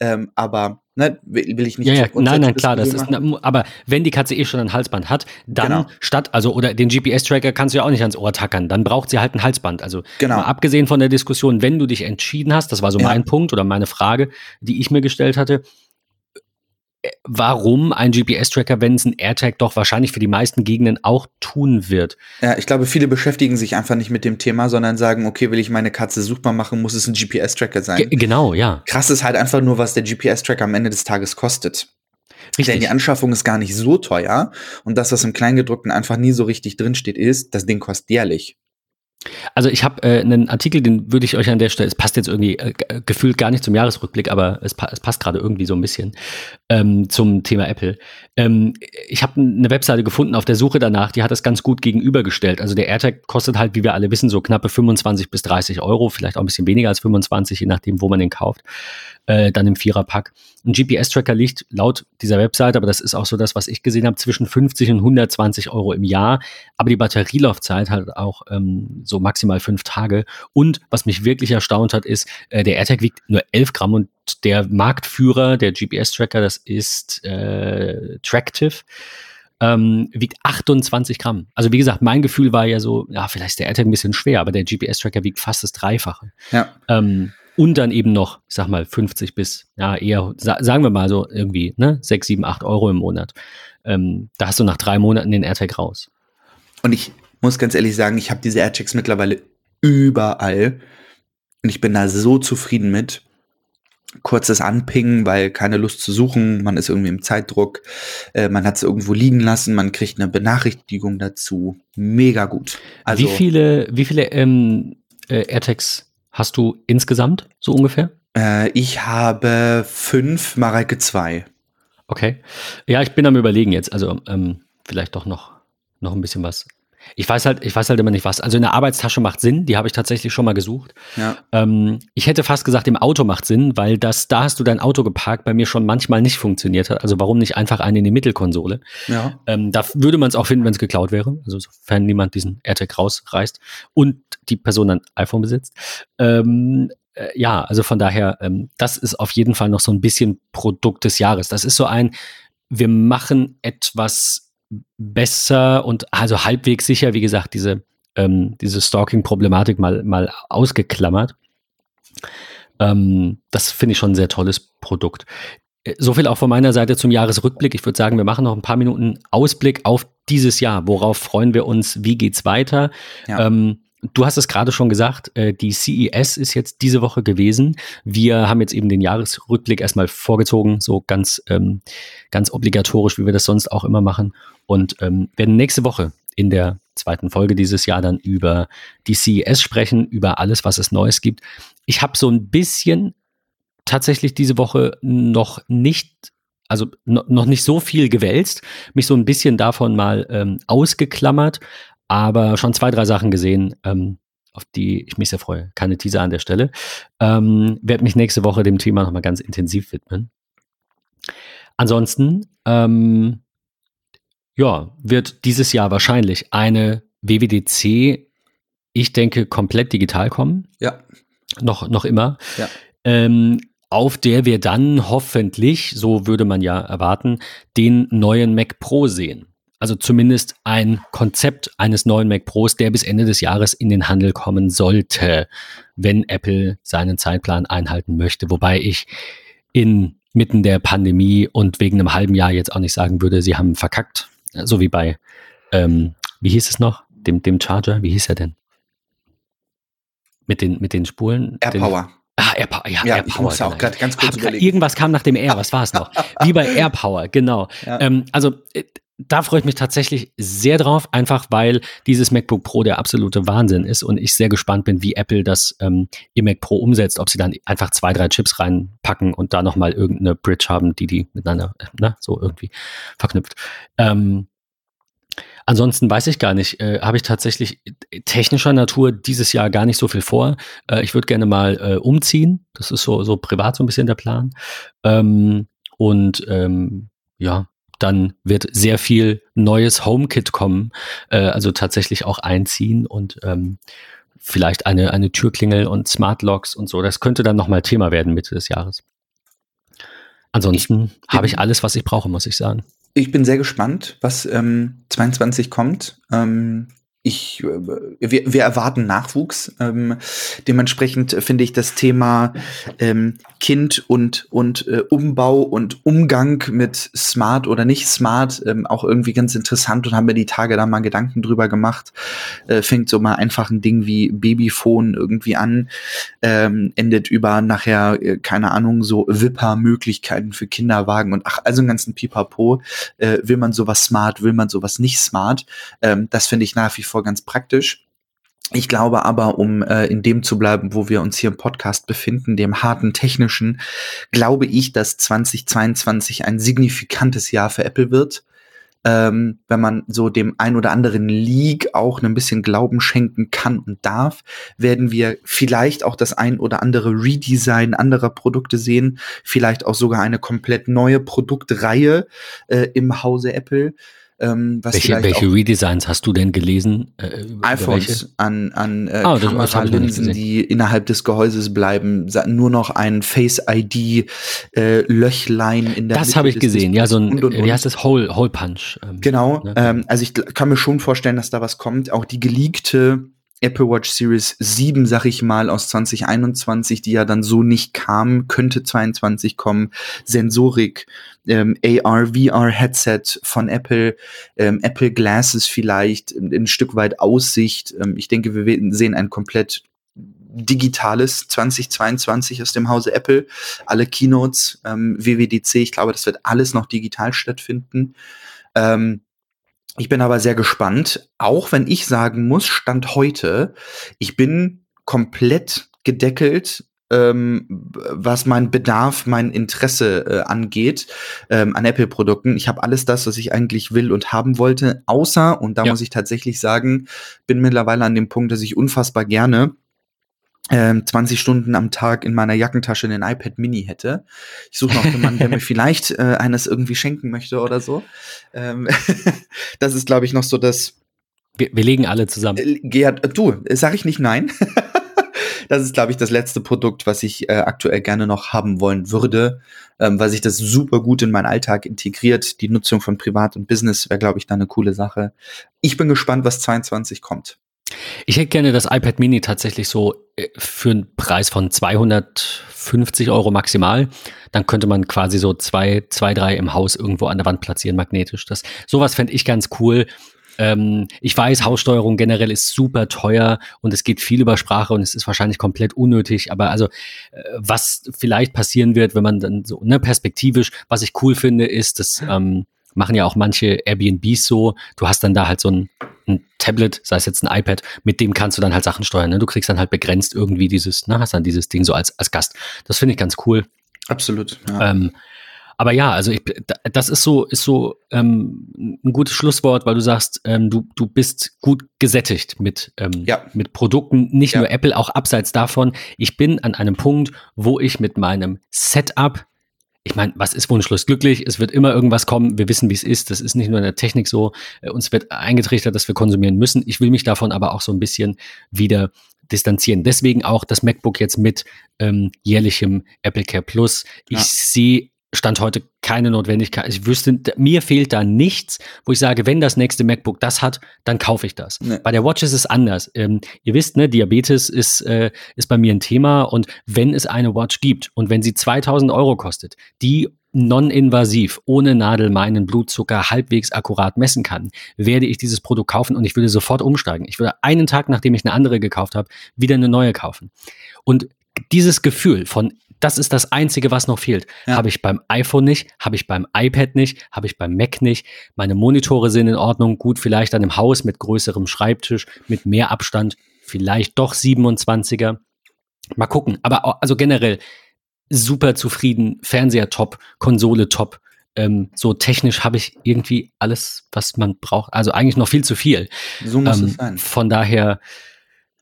Ähm, aber ne, will, ich nicht. Ja, ja, nein, nein, klar, das ist, aber wenn die Katze eh schon ein Halsband hat, dann Genau. statt, also, oder den GPS-Tracker kannst du ja auch nicht ans Ohr tackern, dann braucht sie halt ein Halsband. Also, Genau. abgesehen von der Diskussion, wenn du dich entschieden hast, das war so Ja. mein Punkt oder meine Frage, die ich mir gestellt hatte, warum ein GPS-Tracker, wenn es ein AirTag doch wahrscheinlich für die meisten Gegenden auch tun wird? Ja, ich glaube, viele beschäftigen sich einfach nicht mit dem Thema, sondern sagen, okay, will ich meine Katze suchbar machen, muss es ein GPS-Tracker sein. Ge genau, ja. Krass ist halt einfach nur, was der GPS-Tracker am Ende des Tages kostet. Denn die Richtig. Anschaffung ist gar nicht so teuer. Und das, was im Kleingedruckten einfach nie so richtig drinsteht, ist, das Ding kostet jährlich. Also ich habe äh, einen Artikel, den würde ich euch an der Stelle, es passt jetzt irgendwie äh, g- gefühlt gar nicht zum Jahresrückblick, aber es, pa es passt gerade irgendwie so ein bisschen ähm, zum Thema Apple. Ähm, ich habe eine Webseite gefunden auf der Suche danach, die hat das ganz gut gegenübergestellt. Also der AirTag kostet halt, wie wir alle wissen, so knappe 25 bis 30 Euro, vielleicht auch ein bisschen weniger als 25, je nachdem, wo man den kauft. Äh, dann im Viererpack. Ein GPS-Tracker liegt laut dieser Webseite, aber das ist auch so das, was ich gesehen habe, zwischen 50 und 120 Euro im Jahr. Aber die Batterielaufzeit halt auch ähm, so maximal fünf Tage. Und was mich wirklich erstaunt hat, ist, äh, der AirTag wiegt nur 11 Gramm und der Marktführer, der GPS-Tracker, das ist äh, Tractive, ähm, wiegt 28 Gramm. Also wie gesagt, mein Gefühl war ja so, ja, vielleicht ist der AirTag ein bisschen schwer, aber der GPS-Tracker wiegt fast das Dreifache. Ja. Ähm, und dann eben noch, ich sag mal, 50 bis, ja, eher, sa sagen wir mal so irgendwie, ne, 6, 7, 8 Euro im Monat. Ähm, da hast du nach drei Monaten den AirTag raus. Und ich muss ganz ehrlich sagen, ich habe diese AirTags mittlerweile überall. Und ich bin da so zufrieden mit. Kurzes Anpingen, weil keine Lust zu suchen, man ist irgendwie im Zeitdruck, äh, man hat es irgendwo liegen lassen, man kriegt eine Benachrichtigung dazu. Mega gut. Also, wie viele, wie viele ähm, äh, AirTags hast du insgesamt, so ungefähr? Äh, ich habe fünf, Mareike zwei. Okay. Ja, ich bin am überlegen jetzt. Also ähm, vielleicht doch noch, noch ein bisschen was. Ich weiß halt, ich weiß halt immer nicht was. Also in der Arbeitstasche macht Sinn, die habe ich tatsächlich schon mal gesucht. Ja. Ähm, ich hätte fast gesagt, im Auto macht Sinn, weil das, da hast du dein Auto geparkt, bei mir schon manchmal nicht funktioniert hat. Also warum nicht einfach einen in die Mittelkonsole? ja. Ähm, da würde man es auch finden, wenn es geklaut wäre. Also sofern niemand diesen AirTag rausreißt und die Person ein iPhone besitzt. Ähm, äh, ja, also von daher, ähm, das ist auf jeden Fall noch so ein bisschen Produkt des Jahres. Das ist so ein, wir machen etwas besser und also halbwegs sicher, wie gesagt, diese, ähm, diese Stalking-Problematik mal, mal ausgeklammert. Ähm, das finde ich schon ein sehr tolles Produkt. Äh, So viel auch von meiner Seite zum Jahresrückblick. Ich würde sagen, wir machen noch ein paar Minuten Ausblick auf dieses Jahr. Worauf freuen wir uns? Wie geht's weiter? Ja. Ähm, du hast es gerade schon gesagt, äh, die CES ist jetzt diese Woche gewesen. Wir haben jetzt eben den Jahresrückblick erstmal vorgezogen, so ganz, ähm, ganz obligatorisch, wie wir das sonst auch immer machen. Und ähm, werden nächste Woche in der zweiten Folge dieses Jahr dann über die CES sprechen, über alles, was es Neues gibt. Ich habe so ein bisschen tatsächlich diese Woche noch nicht, also no, noch nicht so viel gewälzt, mich so ein bisschen davon mal ähm, ausgeklammert, aber schon zwei, drei Sachen gesehen, ähm, auf die ich mich sehr freue. Keine Teaser an der Stelle. Ähm, werde mich nächste Woche dem Thema nochmal ganz intensiv widmen. Ansonsten, ähm, ja, wird dieses Jahr wahrscheinlich eine WWDC, ich denke, komplett digital kommen. Ja. Noch, noch immer. Ja. Ähm, auf der wir dann hoffentlich, so würde man ja erwarten, den neuen Mac Pro sehen. Also zumindest ein Konzept eines neuen Mac Pros, der bis Ende des Jahres in den Handel kommen sollte, wenn Apple seinen Zeitplan einhalten möchte. Wobei ich inmitten der Pandemie und wegen einem halben Jahr jetzt auch nicht sagen würde, sie haben verkackt. So wie bei, ähm, wie hieß es noch? Dem, dem Charger, wie hieß er denn? Mit den, mit den Spulen? AirPower. Ah, AirPower, ja, Ja, AirPower. ich auch genau. gerade ganz kurz Hab. Irgendwas kam nach dem Air, was war es noch? Wie bei AirPower, genau. Ja. Ähm, also äh, da freue ich mich tatsächlich sehr drauf, einfach weil dieses MacBook Pro der absolute Wahnsinn ist und ich sehr gespannt bin, wie Apple das ähm, im Mac Pro umsetzt, ob sie dann einfach zwei, drei Chips reinpacken und da nochmal irgendeine Bridge haben, die die miteinander äh, ne, so irgendwie verknüpft. Ähm, Ansonsten weiß ich gar nicht, äh, habe ich tatsächlich technischer Natur dieses Jahr gar nicht so viel vor. Äh, ich würde gerne mal äh, umziehen. Das ist so, so privat so ein bisschen der Plan. Ähm, und ähm, ja, dann wird sehr viel neues HomeKit kommen, äh, also tatsächlich auch einziehen und ähm, vielleicht eine, eine Türklingel und Smart Locks und so. Das könnte dann nochmal Thema werden Mitte des Jahres. Ansonsten habe ich alles, was ich brauche, muss ich sagen. Ich bin sehr gespannt, was ähm, 22 kommt. Ähm, ich, äh, wir, wir erwarten Nachwuchs. Ähm, dementsprechend finde ich das Thema ähm, Kind und, und äh, Umbau und Umgang mit Smart oder nicht Smart ähm, auch irgendwie ganz interessant und haben mir die Tage da mal Gedanken drüber gemacht. Äh, fängt so mal einfach ein Ding wie Babyphone irgendwie an, ähm, endet über nachher, äh, keine Ahnung, so Wipper-Möglichkeiten für Kinderwagen und ach, also einen ganzen Pipapo. Äh, will man sowas smart, will man sowas nicht smart? Ähm, das finde ich nach wie vor vor ganz praktisch. Ich glaube aber, um äh, in dem zu bleiben, wo wir uns hier im Podcast befinden, dem harten technischen, glaube ich, dass 2022 ein signifikantes Jahr für Apple wird. Ähm, wenn man so dem ein oder anderen League auch ein bisschen Glauben schenken kann und darf, werden wir vielleicht auch das ein oder andere Redesign anderer Produkte sehen, vielleicht auch sogar eine komplett neue Produktreihe äh, im Hause Apple. Ähm, welche welche Redesigns hast du denn gelesen? Äh, iPhones an, an äh, ah, Kameralinsen, die innerhalb des Gehäuses bleiben, nur noch ein Face-ID äh, in der Das habe ich gesehen, ja, so ein, und, und, und. wie heißt das, Hole, Hole Punch. Ähm, genau, ne? ähm, also ich kann mir schon vorstellen, dass da was kommt. Auch die geleakte Apple Watch Series 7, sag ich mal, aus 2021, die ja dann so nicht kam, könnte 22 kommen. Sensorik, ähm, AR, VR Headset von Apple, ähm, Apple Glasses vielleicht, ein, Stück weit Aussicht. Ähm, ich denke, wir sehen ein komplett digitales 2022 aus dem Hause Apple. Alle Keynotes, ähm, WWDC, ich glaube, das wird alles noch digital stattfinden. Ähm, ich bin aber sehr gespannt, auch wenn ich sagen muss, Stand heute, ich bin komplett gedeckelt ähm, was mein Bedarf, mein Interesse äh, angeht ähm, an Apple-Produkten. Ich habe alles das, was ich eigentlich will und haben wollte, außer, und da ja. muss ich tatsächlich sagen, bin mittlerweile an dem Punkt, dass ich unfassbar gerne 20 ähm, Stunden am Tag in meiner Jackentasche den iPad Mini hätte. Ich suche noch jemanden, der mir vielleicht äh, eines irgendwie schenken möchte oder so. Ähm, das ist, glaube ich, noch so das. Wir, wir legen alle zusammen. Äh, Gerhard, du, sag ich nicht nein. das ist, glaube ich, das letzte Produkt, was ich äh, aktuell gerne noch haben wollen würde, ähm, weil sich das super gut in meinen Alltag integriert. Die Nutzung von Privat und Business wäre, glaube ich, da eine coole Sache. Ich bin gespannt, was 22 kommt. Ich hätte gerne das iPad Mini tatsächlich so äh, für einen Preis von 250 Euro maximal. Dann könnte man quasi so zwei, zwei, drei im Haus irgendwo an der Wand platzieren, magnetisch. Das, sowas fände ich ganz cool. Ähm, ich weiß, Haussteuerung generell ist super teuer und es geht viel über Sprache und es ist wahrscheinlich komplett unnötig. Aber also, äh, was vielleicht passieren wird, wenn man dann so, ne, perspektivisch, was ich cool finde, ist, dass ähm, machen ja auch manche Airbnbs so. Du hast dann da halt so ein, ein, Tablet, sei es jetzt ein iPad, mit dem kannst du dann halt Sachen steuern. Ne? Du kriegst dann halt begrenzt irgendwie dieses, na, hast dann dieses Ding so als, als Gast. Das finde ich ganz cool. Absolut. Ja. Ähm, aber ja, also ich, das ist so, ist so ähm, ein gutes Schlusswort, weil du sagst, ähm, du, du bist gut gesättigt mit, ähm, ja. mit Produkten, nicht ja. nur Apple, auch abseits davon. Ich bin an einem Punkt, wo ich mit meinem Setup ich meine, was ist wunschlos glücklich? Es wird immer irgendwas kommen. Wir wissen, wie es ist. Das ist nicht nur in der Technik so. Äh, uns wird eingetrichtert, dass wir konsumieren müssen. Ich will mich davon aber auch so ein bisschen wieder distanzieren. Deswegen auch das MacBook jetzt mit ähm, jährlichem Apple Care Plus. Ich ja. sehe Stand heute keine Notwendigkeit. Ich wüsste, mir fehlt da nichts, wo ich sage, wenn das nächste MacBook das hat, dann kaufe ich das. Nee. Bei der Watch ist es anders. Ähm, ihr wisst, ne, Diabetes ist, äh, ist bei mir ein Thema und wenn es eine Watch gibt und wenn sie 2000 Euro kostet, die non-invasiv, ohne Nadel meinen Blutzucker halbwegs akkurat messen kann, werde ich dieses Produkt kaufen und ich würde sofort umsteigen. Ich würde einen Tag, nachdem ich eine andere gekauft habe, wieder eine neue kaufen. Und dieses Gefühl von, das ist das Einzige, was noch fehlt. Ja. Habe ich beim iPhone nicht, habe ich beim iPad nicht, habe ich beim Mac nicht. Meine Monitore sind in Ordnung, gut, vielleicht dann im Haus mit größerem Schreibtisch, mit mehr Abstand, vielleicht doch 27er. Mal gucken. Aber also generell super zufrieden, Fernseher top, Konsole top. Ähm, so technisch habe ich irgendwie alles, was man braucht. Also eigentlich noch viel zu viel. So muss Ähm, es sein. Von daher,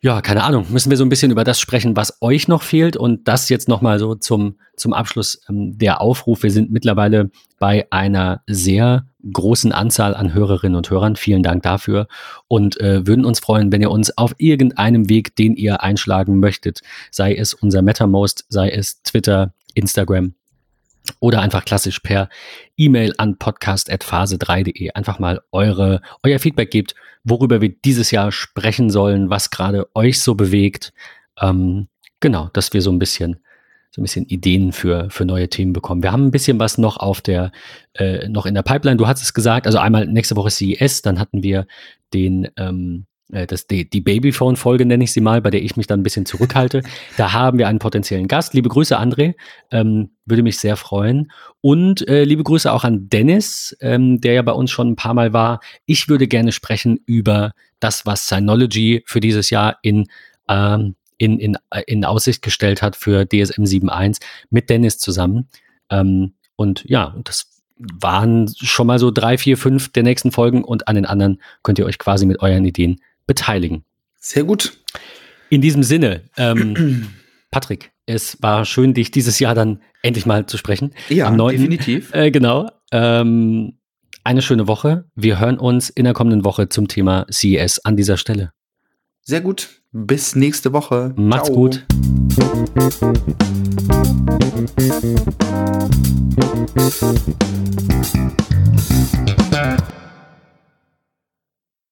ja, keine Ahnung, müssen wir so ein bisschen über das sprechen, was euch noch fehlt und das jetzt nochmal so zum, zum Abschluss ähm, der Aufruf. Wir sind mittlerweile bei einer sehr großen Anzahl an Hörerinnen und Hörern. Vielen Dank dafür und äh, würden uns freuen, wenn ihr uns auf irgendeinem Weg, den ihr einschlagen möchtet, sei es unser MetaMost, sei es Twitter, Instagram, oder einfach klassisch per E-Mail an podcast.phase3.de einfach mal eure, euer Feedback gebt, worüber wir dieses Jahr sprechen sollen, was gerade euch so bewegt. Ähm, genau, dass wir so ein bisschen so ein bisschen Ideen für, für neue Themen bekommen. Wir haben ein bisschen was noch auf der, äh, noch in der Pipeline. Du hast es gesagt, also einmal nächste Woche CES, dann hatten wir den, ähm, äh, das, die, die Babyphone-Folge nenne ich sie mal, bei der ich mich dann ein bisschen zurückhalte. Da haben wir einen potenziellen Gast. Liebe Grüße, André. Ähm, würde mich sehr freuen. Und äh, liebe Grüße auch an Dennis, ähm, der ja bei uns schon ein paar Mal war. Ich würde gerne sprechen über das, was Synology für dieses Jahr in, ähm, in, in, in Aussicht gestellt hat für DSM 7.1 mit Dennis zusammen. Ähm, und ja, das waren schon mal so drei, vier, fünf der nächsten Folgen und an den anderen könnt ihr euch quasi mit euren Ideen beteiligen. Sehr gut. In diesem Sinne, ähm, Patrick, es war schön, dich dieses Jahr dann endlich mal zu sprechen. Ja, Am 9.. definitiv. Äh, genau. Ähm, eine schöne Woche. Wir hören uns in der kommenden Woche zum Thema CES an dieser Stelle. Sehr gut. Bis nächste Woche. Macht's Ciao. gut.